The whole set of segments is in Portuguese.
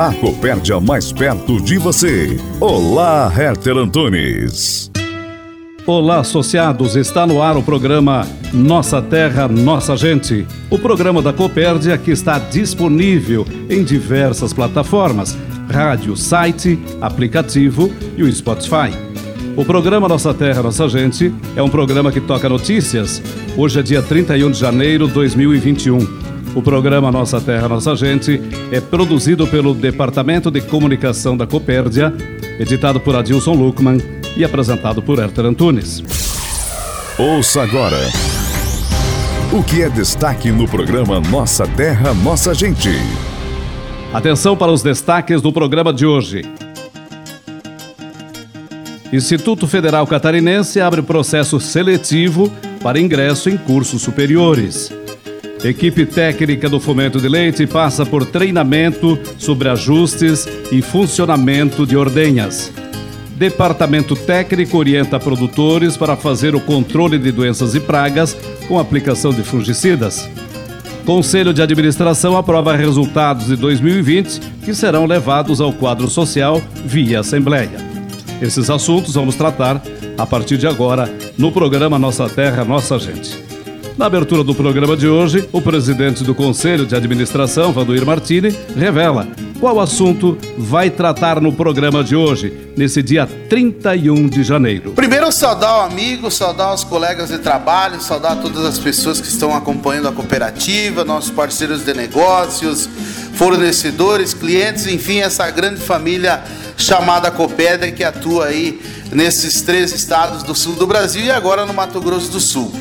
A Copérdia mais perto de você. Olá, Herter Antunes. Olá, associados. Está no ar o programa Nossa Terra, Nossa Gente. O programa da Copérdia que está disponível em diversas plataformas: rádio, site, aplicativo e o Spotify. O programa Nossa Terra, Nossa Gente é um programa que toca notícias. Hoje é dia 31 de janeiro de 2021. O programa Nossa Terra, Nossa Gente é produzido pelo Departamento de Comunicação da Copérdia, editado por Adilson Luckman e apresentado por Herter Antunes. Ouça agora o que é destaque no programa Nossa Terra, Nossa Gente. Atenção para os destaques do programa de hoje. Instituto Federal Catarinense abre processo seletivo para ingresso em cursos superiores. Equipe técnica do Fomento de Leite passa por treinamento sobre ajustes e funcionamento de ordenhas. Departamento técnico orienta produtores para fazer o controle de doenças e pragas com aplicação de fungicidas. Conselho de Administração aprova resultados de 2020 que serão levados ao quadro social via Assembleia. Esses assuntos vamos tratar a partir de agora no programa Nossa Terra, Nossa Gente. Na abertura do programa de hoje, o presidente do Conselho de Administração, Vanduir Martini, revela qual assunto vai tratar no programa de hoje, nesse dia 31 de janeiro. Primeiro, saudar o amigo, saudar os colegas de trabalho, saudar todas as pessoas que estão acompanhando a cooperativa, nossos parceiros de negócios, fornecedores, clientes, enfim, essa grande família chamada Copédia que atua aí nesses três estados do sul do Brasil e agora no Mato Grosso do Sul.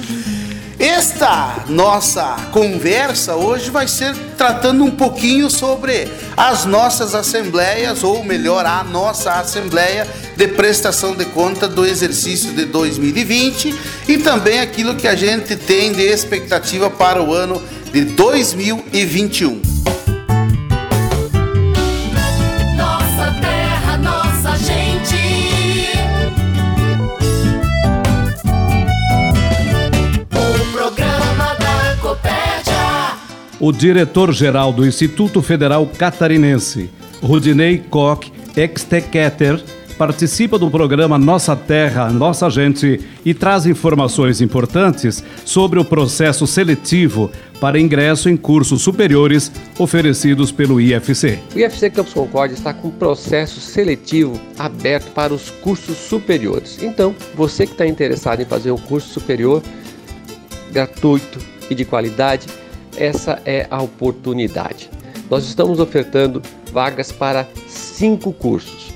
Esta nossa conversa hoje vai ser tratando um pouquinho sobre as nossas assembleias, ou melhor, a nossa assembleia de prestação de conta do exercício de 2020 e também aquilo que a gente tem de expectativa para o ano de 2021. O diretor-geral do Instituto Federal Catarinense, Rudinei Koch Exteketer, participa do programa Nossa Terra, Nossa Gente e traz informações importantes sobre o processo seletivo para ingresso em cursos superiores oferecidos pelo IFC. O IFC Campus Concórdia está com um processo seletivo aberto para os cursos superiores. Então, você que está interessado em fazer um curso superior gratuito e de qualidade, essa é a oportunidade. Nós estamos ofertando vagas para cinco cursos.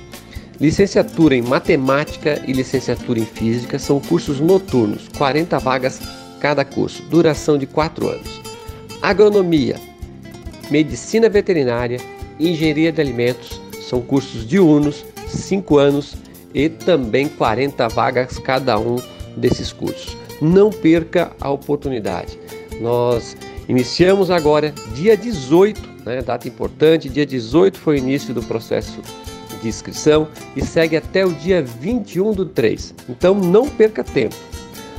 Licenciatura em Matemática e Licenciatura em Física são cursos noturnos, 40 vagas cada curso, duração de 4 anos. Agronomia, Medicina Veterinária, Engenharia de Alimentos são cursos diurnos, 5 anos e também 40 vagas cada um desses cursos. Não perca a oportunidade. Nós Iniciamos agora dia 18, né, data importante, dia 18 foi o início do processo de inscrição e segue até o dia 21 do 3. Então não perca tempo.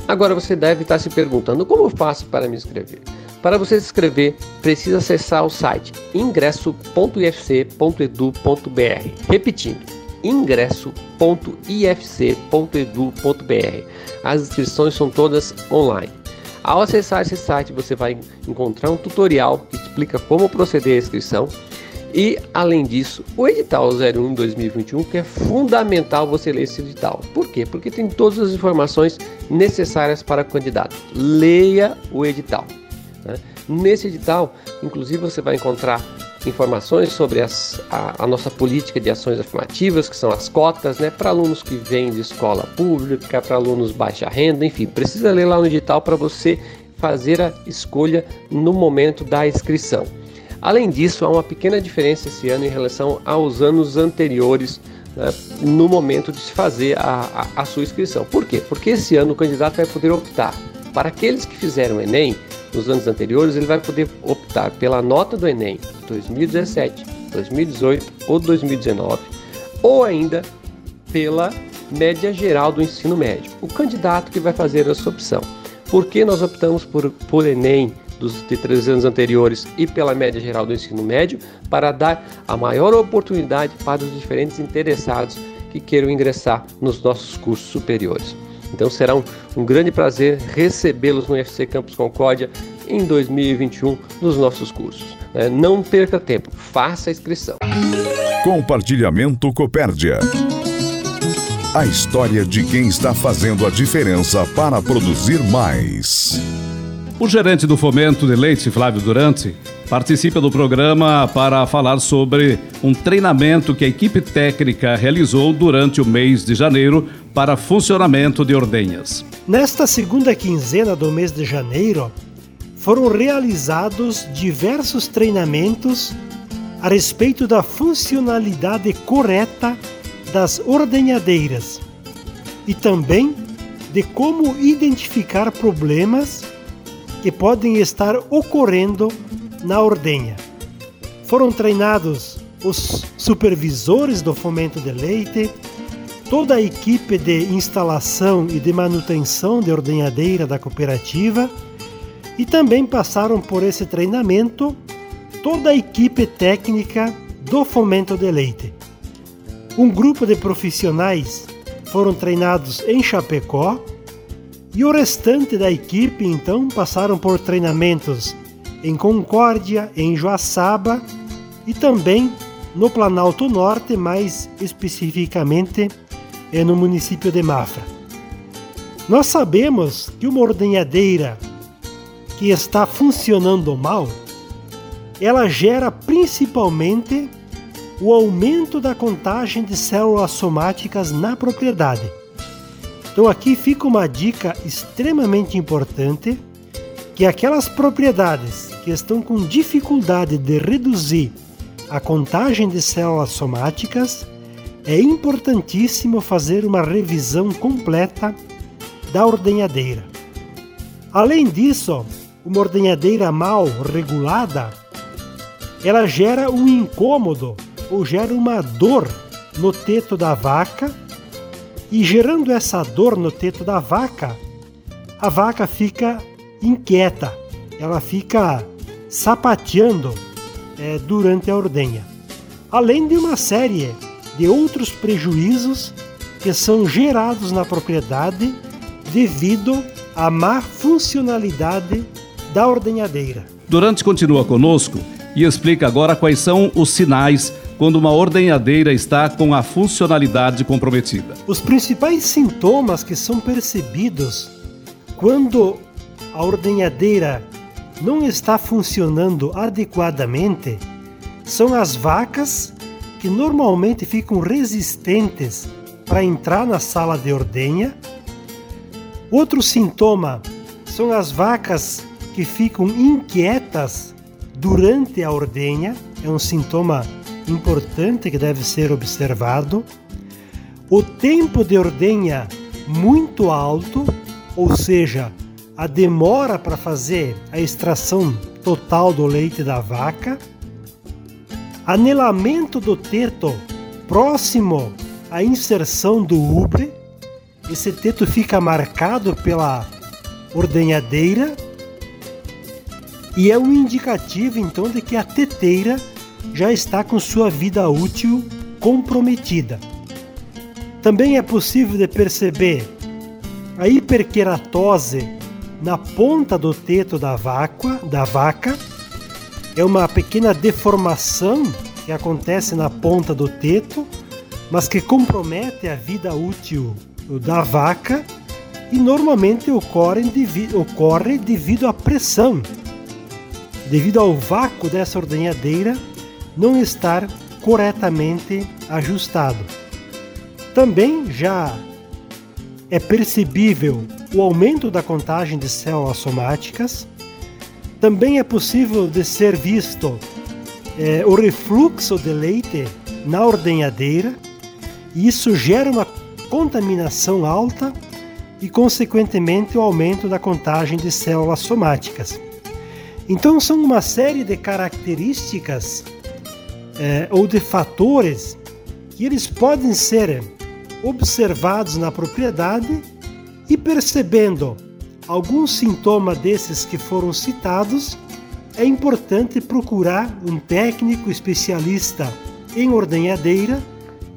Agora você deve estar se perguntando como eu faço para me inscrever. Para você se inscrever, precisa acessar o site ingresso.ifc.edu.br. Repetindo, ingresso.ifc.edu.br. As inscrições são todas online. Ao acessar esse site, você vai encontrar um tutorial que explica como proceder à inscrição E, além disso, o edital 01 2021, que é fundamental você ler esse edital. Por quê? Porque tem todas as informações necessárias para o candidato. Leia o edital. Né? Nesse edital, inclusive, você vai encontrar informações sobre as, a, a, nossa política de ações afirmativas, que são as cotas, né, para alunos que vêm de escola pública, para alunos baixa renda, enfim, precisa ler lá no edital para você fazer a escolha no momento da inscrição. Além disso, há uma pequena diferença esse ano em relação aos anos anteriores né, no momento de se fazer a, a, a sua inscrição. Por quê? Porque esse ano o candidato vai poder optar para aqueles que fizeram o Enem nos anos anteriores, ele vai poder optar pela nota do Enem 2017, 2018 ou 2019, ou ainda pela média geral do ensino médio. O candidato que vai fazer essa opção. Por que nós optamos por, por Enem dos de três anos anteriores e pela média geral do ensino médio para dar a maior oportunidade para os diferentes interessados que queiram ingressar nos nossos cursos superiores. Então será um, um grande prazer recebê-los no UFC Campus Concórdia em 2021 nos nossos cursos. É, não perca tempo, faça a inscrição. Compartilhamento Copérdia. A história de quem está fazendo a diferença para produzir mais. O gerente do Fomento de Leite, Flávio Durante, participa do programa para falar sobre um treinamento que a equipe técnica realizou durante o mês de janeiro para funcionamento de ordenhas. Nesta segunda quinzena do mês de janeiro, foram realizados diversos treinamentos a respeito da funcionalidade correta das ordenhadeiras e também de como identificar problemas que podem estar ocorrendo na ordenha. Foram treinados os supervisores do fomento de leite, toda a equipe de instalação e de manutenção de ordenhadeira da cooperativa e também passaram por esse treinamento toda a equipe técnica do fomento de leite. Um grupo de profissionais foram treinados em Chapecó e o restante da equipe então passaram por treinamentos em Concórdia, em Joaçaba e também no Planalto Norte, mais especificamente no município de Mafra. Nós sabemos que uma ordenhadeira que está funcionando mal, ela gera principalmente o aumento da contagem de células somáticas na propriedade então aqui fica uma dica extremamente importante que aquelas propriedades que estão com dificuldade de reduzir a contagem de células somáticas, é importantíssimo fazer uma revisão completa da ordenhadeira. Além disso, uma ordenhadeira mal regulada, ela gera um incômodo ou gera uma dor no teto da vaca e gerando essa dor no teto da vaca, a vaca fica inquieta, ela fica sapateando é, durante a ordenha. Além de uma série de outros prejuízos que são gerados na propriedade devido à má funcionalidade da ordenhadeira. Durante continua conosco e explica agora quais são os sinais quando uma ordenhadeira está com a funcionalidade comprometida. Os principais sintomas que são percebidos quando a ordenhadeira não está funcionando adequadamente são as vacas que normalmente ficam resistentes para entrar na sala de ordenha. Outro sintoma são as vacas que ficam inquietas durante a ordenha, é um sintoma importante que deve ser observado. O tempo de ordenha muito alto, ou seja, a demora para fazer a extração total do leite da vaca. Anelamento do teto próximo à inserção do ubre. Esse teto fica marcado pela ordenhadeira e é um indicativo então de que a teteira já está com sua vida útil comprometida. Também é possível de perceber a hiperqueratose na ponta do teto da vaca, da vaca. É uma pequena deformação que acontece na ponta do teto, mas que compromete a vida útil da vaca e normalmente ocorre, ocorre devido à pressão, devido ao vácuo dessa ordenhadeira não estar corretamente ajustado. Também já é percebível o aumento da contagem de células somáticas. Também é possível de ser visto é, o refluxo de leite na ordenhadeira. E isso gera uma contaminação alta e, consequentemente, o aumento da contagem de células somáticas. Então, são uma série de características é, ou de fatores que eles podem ser observados na propriedade e percebendo algum sintoma desses que foram citados, é importante procurar um técnico especialista em ordenhadeira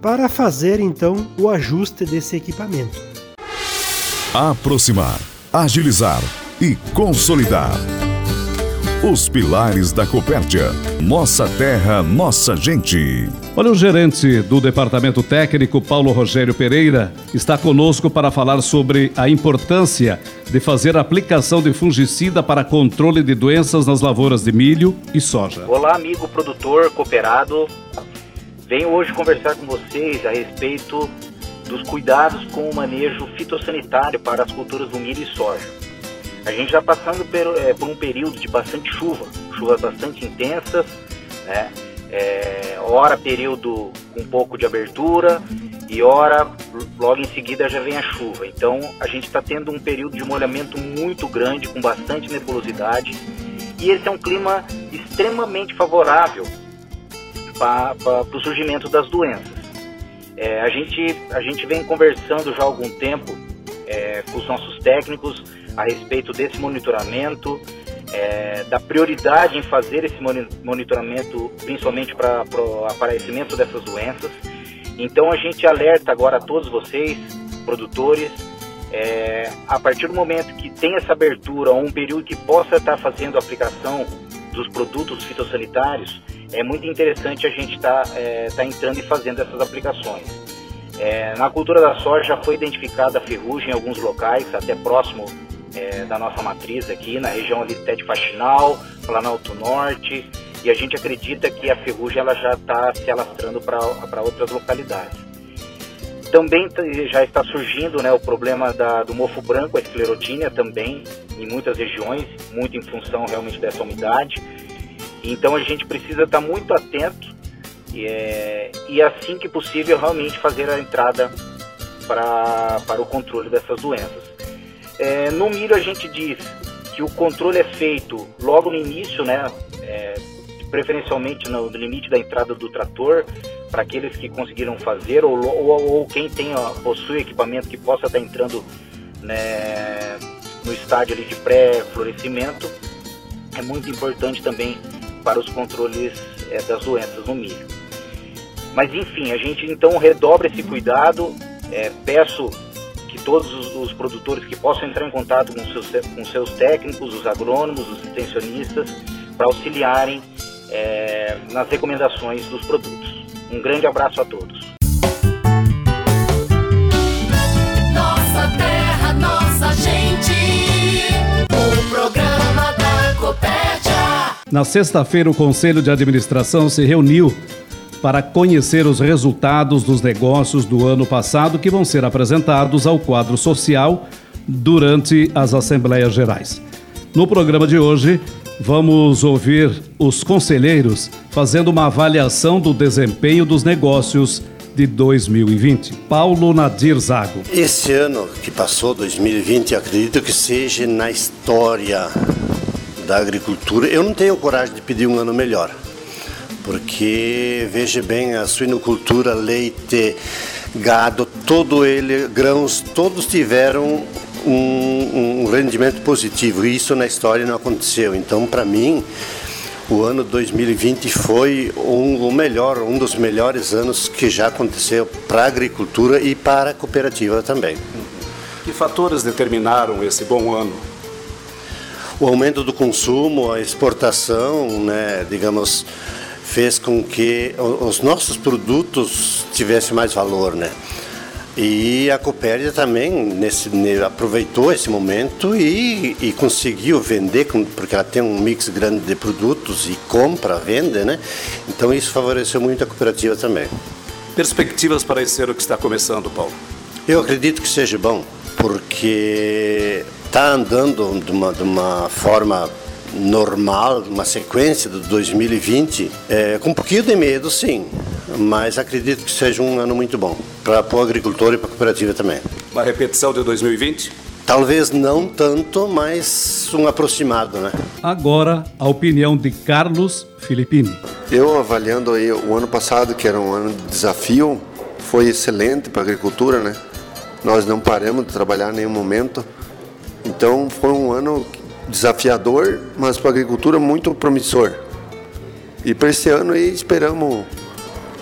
para fazer então o ajuste desse equipamento. Aproximar, agilizar e consolidar. Os pilares da Copérdia. Nossa terra, nossa gente. Olha, o gerente do Departamento Técnico, Paulo Rogério Pereira, está conosco para falar sobre a importância de fazer aplicação de fungicida para controle de doenças nas lavouras de milho e soja. Olá, amigo produtor cooperado. Venho hoje conversar com vocês a respeito dos cuidados com o manejo fitossanitário para as culturas do milho e soja. A gente já passando por, é, por um período de bastante chuva, chuvas bastante intensas, né? É, hora período com um pouco de abertura e hora logo em seguida já vem a chuva. Então a gente está tendo um período de molhamento muito grande, com bastante nebulosidade, e esse é um clima extremamente favorável para o surgimento das doenças. É, a, gente, a gente vem conversando já há algum tempo é, com os nossos técnicos a respeito desse monitoramento, é, da prioridade em fazer esse monitoramento, principalmente para o aparecimento dessas doenças. Então a gente alerta agora a todos vocês, produtores, é, a partir do momento que tem essa abertura um período que possa estar fazendo aplicação dos produtos fitossanitários, é muito interessante a gente estar tá, é, tá entrando e fazendo essas aplicações. É, na cultura da soja já foi identificada a ferrugem em alguns locais, até próximo é, da nossa matriz aqui, na região ali até de Faxinal, Planalto Norte, e a gente acredita que a ferrugem ela já está se alastrando para outras localidades. Também já está surgindo né, o problema da, do mofo branco, a esclerotínia também, em muitas regiões, muito em função realmente dessa umidade. Então a gente precisa estar muito atento e, é, e assim que possível realmente fazer a entrada para, para o controle dessas doenças. É, no milho a gente diz que o controle é feito logo no início, né? É, preferencialmente no, limite da entrada do trator, para aqueles que conseguiram fazer, ou, ou, ou quem tem, ó, possui equipamento que possa estar entrando né, no estádio de pré-florescimento, é muito importante também para os controles é, das doenças no milho. Mas enfim, a gente então redobra esse cuidado, é, peço que todos os, os, produtores que possam entrar em contato com seus, com seus técnicos, os agrônomos, os extensionistas, para auxiliarem é, nas recomendações dos produtos. Um grande abraço a todos. Nossa terra, nossa gente. O programa da Copérdia. Na sexta-feira, o Conselho de Administração se reuniu para conhecer os resultados dos negócios do ano passado que vão ser apresentados ao quadro social durante as Assembleias Gerais. No programa de hoje, vamos ouvir os conselheiros fazendo uma avaliação do desempenho dos negócios de 2020. Paulo Nadir Zago. Esse ano que passou, 2020, acredito que seja na história da agricultura. Eu não tenho coragem de pedir um ano melhor porque veja bem, a suinocultura, leite, gado, todo ele, grãos, todos tiveram um, um rendimento positivo e isso na história não aconteceu. Então, para mim, o ano 2020 foi um, o melhor, um dos melhores anos que já aconteceu para a agricultura e para a cooperativa também. Que fatores determinaram esse bom ano? O aumento do consumo, a exportação, né, digamos, fez com que os nossos produtos tivessem mais valor, né? E a Copérdia também nesse, aproveitou esse momento e, e, conseguiu vender, porque ela tem um mix grande de produtos e compra, vende, né? Então isso favoreceu muito a cooperativa também. Perspectivas para esse ano que está começando, Paulo? Eu acredito que seja bom, porque está andando de uma, de uma forma normal, uma sequência do 2020, é, com um pouquinho de medo, sim, mas acredito que seja um ano muito bom para o agricultor e para a cooperativa também. Uma repetição de 2020? Talvez não tanto, mas um aproximado, né? Agora, a opinião de Carlos Filippini. Eu avaliando aí o ano passado, que era um ano de desafio, foi excelente para a agricultura, né? Nós não paramos de trabalhar em nenhum momento. Então foi um ano desafiador, mas para a agricultura muito promissor. E para esse ano aí esperamos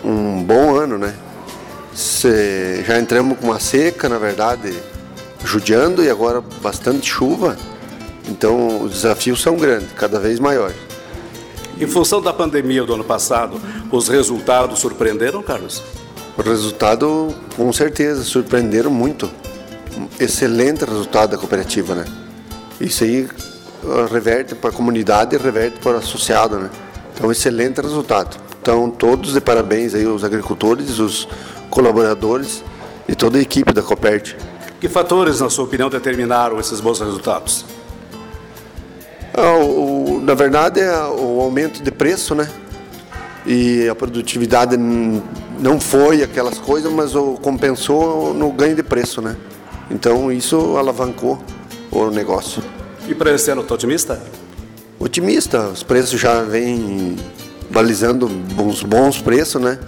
um bom ano, né? Se, já entramos com uma seca, na verdade, judiando e agora bastante chuva. Então os desafios são grandes, cada vez maiores. Em função da pandemia do ano passado, os resultados surpreenderam, Carlos? O resultado, com certeza, surpreenderam muito. Excelente resultado da cooperativa, né? Isso aí reverte para a comunidade e reverte para o associado, né? Então, excelente resultado. Então, todos de parabéns aí os agricultores, os colaboradores e toda a equipe da Copert. Que fatores, na sua opinião, determinaram esses bons resultados? Ah, o, na verdade, é o aumento de preço, né? E a produtividade não foi aquelas coisas, mas o compensou no ganho de preço, né? Então isso alavancou o negócio. E para esse ano, está otimista? Otimista. Os preços já vêm balizando uns bons preços, né?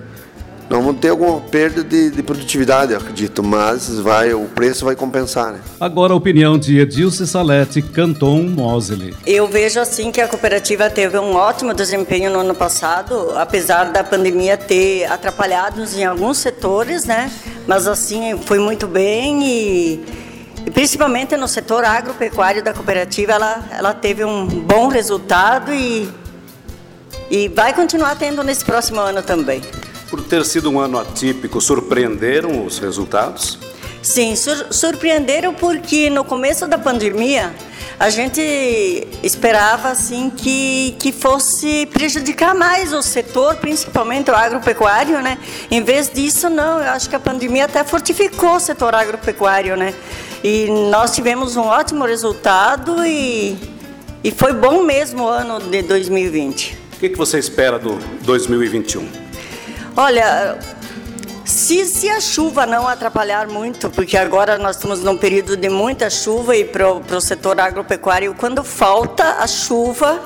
Não vamos ter alguma perda de, de, produtividade, eu acredito, mas vai, o preço vai compensar. Né? Agora a opinião de Edilce Salete, Canton Mosley. Eu vejo assim que a cooperativa teve um ótimo desempenho no ano passado, apesar da pandemia ter atrapalhado em alguns setores, né? Mas assim, foi muito bem e e principalmente no setor agropecuário da cooperativa, ela, ela teve um bom resultado e, e vai continuar tendo nesse próximo ano também. Por ter sido um ano atípico, surpreenderam os resultados? Sim, sur surpreenderam porque no começo da pandemia a gente esperava assim que, que fosse prejudicar mais o setor, principalmente o agropecuário, né? Em vez disso, não, eu acho que a pandemia até fortificou o setor agropecuário, né? E nós tivemos um ótimo resultado e, e foi bom mesmo o ano de 2020. O que, que você espera do 2021? Olha, se, se a chuva não atrapalhar muito, porque agora nós estamos num período de muita chuva e para o setor agropecuário, quando falta a chuva,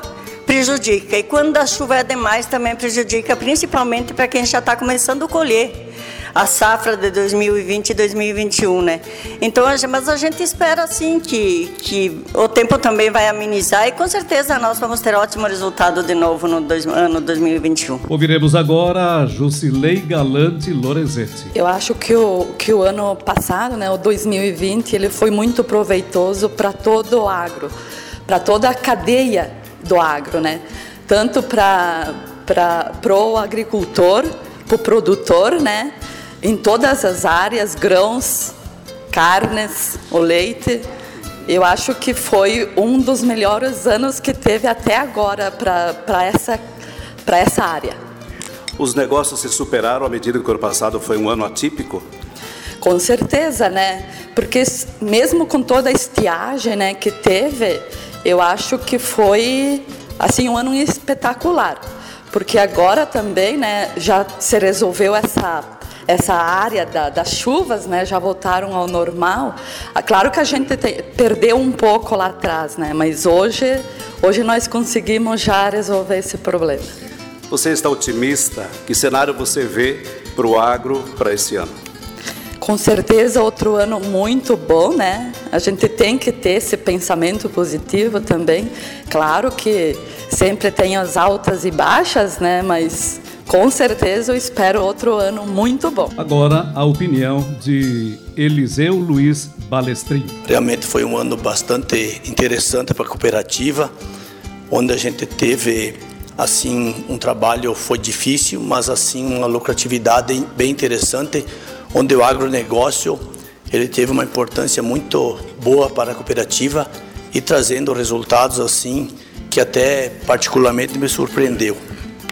prejudica. E quando a chuva é demais, também prejudica, principalmente para quem já está começando a colher a safra de 2020 e 2021, né? Então, mas a gente espera assim que, que o tempo também vai amenizar e com certeza nós vamos ter ótimo resultado de novo no dois, ano 2021. Ouviremos agora a Jusilei Galante Lorenzetti. Eu acho que o, que o ano passado, né, o 2020, ele foi muito proveitoso para todo o agro, para toda a cadeia do agro, né? Tanto para o agricultor, para o produtor, né? Em todas as áreas, grãos, carnes, o leite. Eu acho que foi um dos melhores anos que teve até agora para essa, essa área. Os negócios se superaram à medida que o ano passado foi um ano atípico? Com certeza, né? Porque mesmo com toda a estiagem né, que teve, eu acho que foi assim um ano espetacular. Porque agora também né, já se resolveu essa essa área da, das chuvas, né, já voltaram ao normal. Ah, claro que a gente te, perdeu um pouco lá atrás, né, mas hoje, hoje nós conseguimos já resolver esse problema. Você está otimista? Que cenário você vê para o agro para esse ano? Com certeza outro ano muito bom, né? A gente tem que ter esse pensamento positivo também. Claro que sempre tem as altas e baixas, né? Mas com certeza eu espero outro ano muito bom. Agora, a opinião de Eliseu Luiz Balestrin. Realmente foi um ano bastante interessante para a cooperativa, onde a gente teve assim um trabalho foi difícil, mas assim uma lucratividade bem interessante, onde o agronegócio ele teve uma importância muito boa para a cooperativa e trazendo resultados assim que até particularmente me surpreendeu.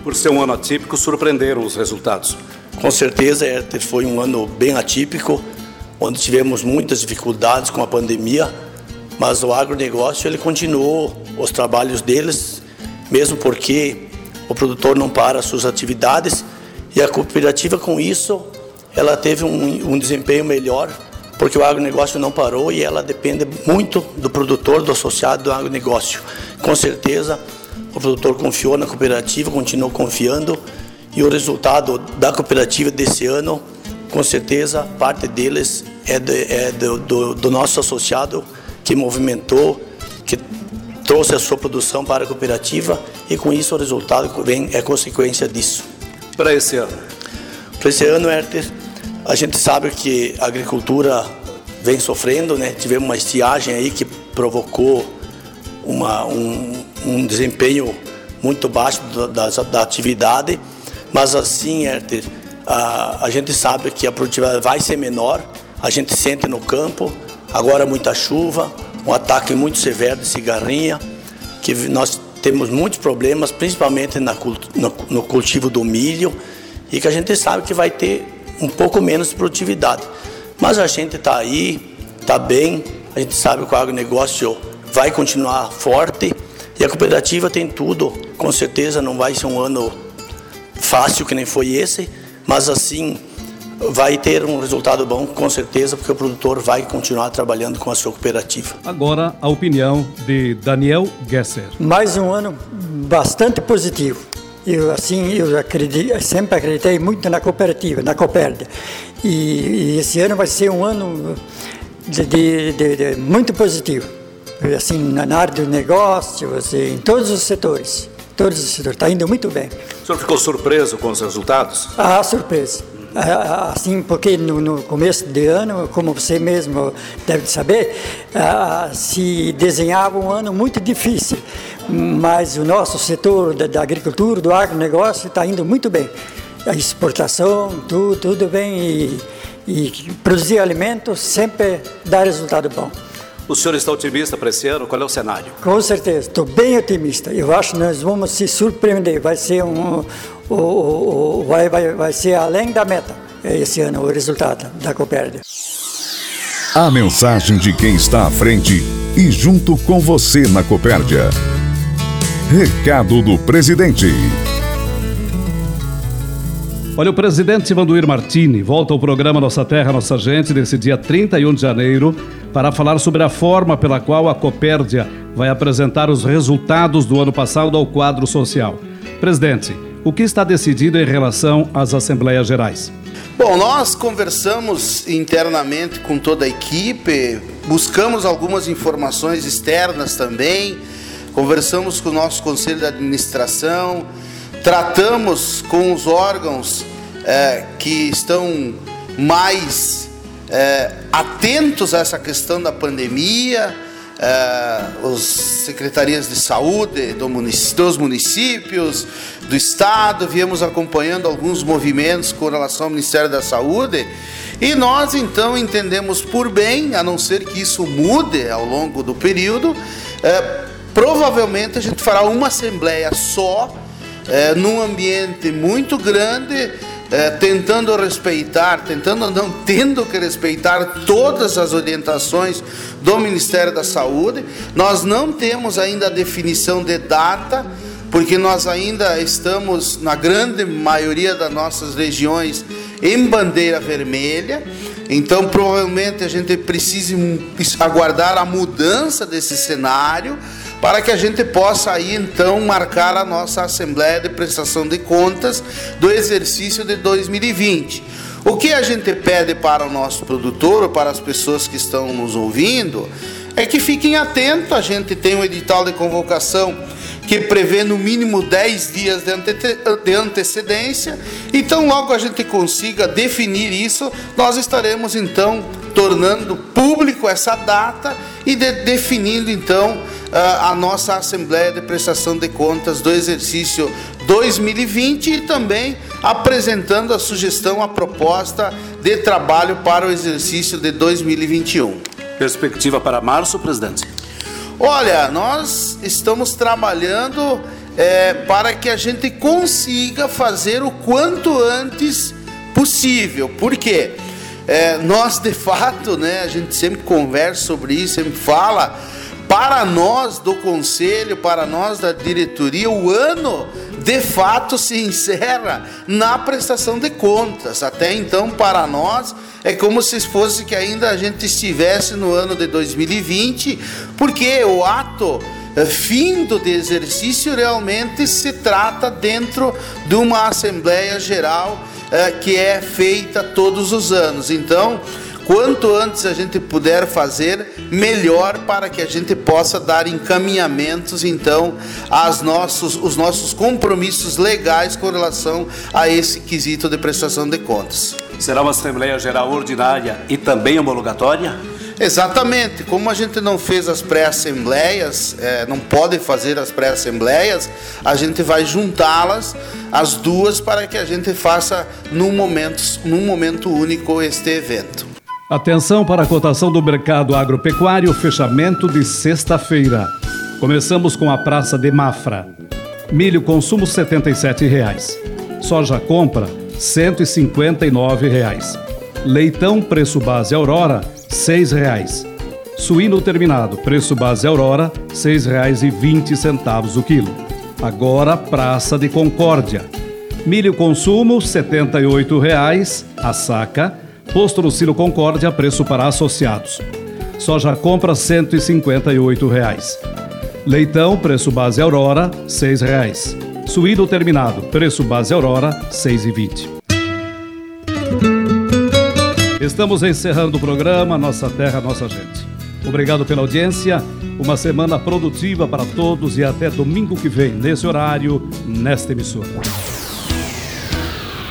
Por ser um ano atípico, surpreenderam os resultados. Com certeza, Herter, foi um ano bem atípico, onde tivemos muitas dificuldades com a pandemia, mas o agronegócio ele continuou os trabalhos deles, mesmo porque o produtor não para suas atividades e a cooperativa com isso ela teve um, um desempenho melhor porque o agronegócio não parou e ela depende muito do produtor, do associado do agronegócio. Com certeza, o produtor confiou na cooperativa, continuou confiando e o resultado da cooperativa desse ano, com certeza, parte deles é, de, é do, do, do nosso associado que movimentou, que trouxe a sua produção para a cooperativa e com isso o resultado vem é consequência disso. Para esse ano? Para esse ano, Herter, a gente sabe que a agricultura vem sofrendo, né? Tivemos uma estiagem aí que provocou uma, um, um desempenho muito baixo da, da, da atividade, mas assim, Herter, a, a gente sabe que a produtividade vai ser menor, a gente sente no campo, agora muita chuva, um ataque muito severo de cigarrinha, que nós temos muitos problemas, principalmente na, no, no cultivo do milho, e que a gente sabe que vai ter um pouco menos de produtividade. Mas a gente está aí, está bem, a gente sabe que o agronegócio vai continuar forte e a cooperativa tem tudo. Com certeza não vai ser um ano fácil que nem foi esse, mas assim vai ter um resultado bom, com certeza, porque o produtor vai continuar trabalhando com a sua cooperativa. Agora, a opinião de Daniel Gesser. Mais um ano bastante positivo. Eu assim, eu acredito, sempre acreditei muito na cooperativa, na Copérdia. E, e esse ano vai ser um ano de, de, de, de muito positivo. Assim, na área dos negócios, em todos os setores. Todos os setores. Está indo muito bem. O senhor ficou surpreso com os resultados? Ah, surpresa. Ah, assim, porque no, no, começo de ano, como você mesmo deve saber, ah, se desenhava um ano muito difícil, mas o nosso setor da, da agricultura, do agronegócio, está indo muito bem. A exportação, tudo, tudo bem, e, e produzir alimentos sempre dá resultado bom. O senhor está otimista para esse ano? Qual é o cenário? Com certeza, estou bem otimista. Eu acho que nós vamos se surpreender. Vai ser um, o, o, o, vai, vai, vai ser além da meta esse ano o resultado da Copérdia. A mensagem de quem está à frente e junto com você na Copérdia. Recado do presidente. Olha, o presidente Vanduir Martini volta ao programa Nossa Terra, Nossa Gente nesse dia 31 de janeiro para falar sobre a forma pela qual a Copérdia vai apresentar os resultados do ano passado ao quadro social. Presidente, o que está decidido em relação às Assembleias Gerais? Bom, nós conversamos internamente com toda a equipe, buscamos algumas informações externas também, conversamos com o nosso Conselho de Administração, tratamos com os órgãos é, que estão mais é, atentos a essa questão da pandemia, é, as secretarias de saúde do munic dos municípios, do estado, viemos acompanhando alguns movimentos com relação ao Ministério da Saúde. E nós então entendemos por bem, a não ser que isso mude ao longo do período, é, provavelmente a gente fará uma assembleia só é, num ambiente muito grande, é, tentando respeitar, tentando não tendo que respeitar todas as orientações do Ministério da Saúde. Nós não temos ainda a definição de data, porque nós ainda estamos, na grande maioria das nossas regiões, em bandeira vermelha. Então, provavelmente a gente precisa aguardar a mudança desse cenário para que a gente possa aí então marcar a nossa Assembleia de Prestação de Contas do exercício de 2020. O que a gente pede para o nosso produtor para as pessoas que estão nos ouvindo é que fiquem atentos, a gente tem um edital de convocação que prevê no mínimo 10 dias de, ante de antecedência. Então, logo a gente consiga definir isso, nós estaremos então tornando público essa data e de, definindo então a nossa Assembleia de Prestação de Contas do exercício 2020 e também apresentando a sugestão, a proposta de trabalho para o exercício de 2021. Perspectiva para março, presidente? Olha, nós estamos trabalhando é, para que a gente consiga fazer o quanto antes possível. Por quê? É, nós, de fato, né, a gente sempre conversa sobre isso, sempre fala para nós do conselho, para nós da diretoria, o ano de fato se encerra na prestação de contas. Até então, para nós, é como se fosse que ainda a gente estivesse no ano de 2020, porque o ato eh, findo de exercício realmente se trata dentro de uma Assembleia Geral eh, que é feita todos os anos. Então, Quanto antes a gente puder fazer, melhor para que a gente possa dar encaminhamentos, então, aos nossos, os nossos compromissos legais com relação a esse quesito de prestação de contas. Será uma Assembleia Geral Ordinária e também homologatória? Exatamente, como a gente não fez as pré-assembleias, é, não pode fazer as pré-assembleias, a gente vai juntá-las, as duas, para que a gente faça num momento, num momento único este evento. Atenção para a cotação do mercado agropecuário, fechamento de sexta-feira. Começamos com a Praça de Mafra. Milho consumo R$ 77,00. Soja compra R$ 159,00. Leitão preço base Aurora R$ 6,00. Suíno terminado preço base Aurora R$ 6,20 o quilo. Agora Praça de Concórdia. Milho consumo R$ 78,00 a saca Posto no Silo Concórdia, preço para associados. Soja compra 158 reais. Leitão, preço base Aurora, 6 reais. Suíno terminado, preço base Aurora, R$ 6,20. Estamos encerrando o programa Nossa Terra, Nossa Gente. Obrigado pela audiência, uma semana produtiva para todos e até domingo que vem, nesse horário, nesta emissora.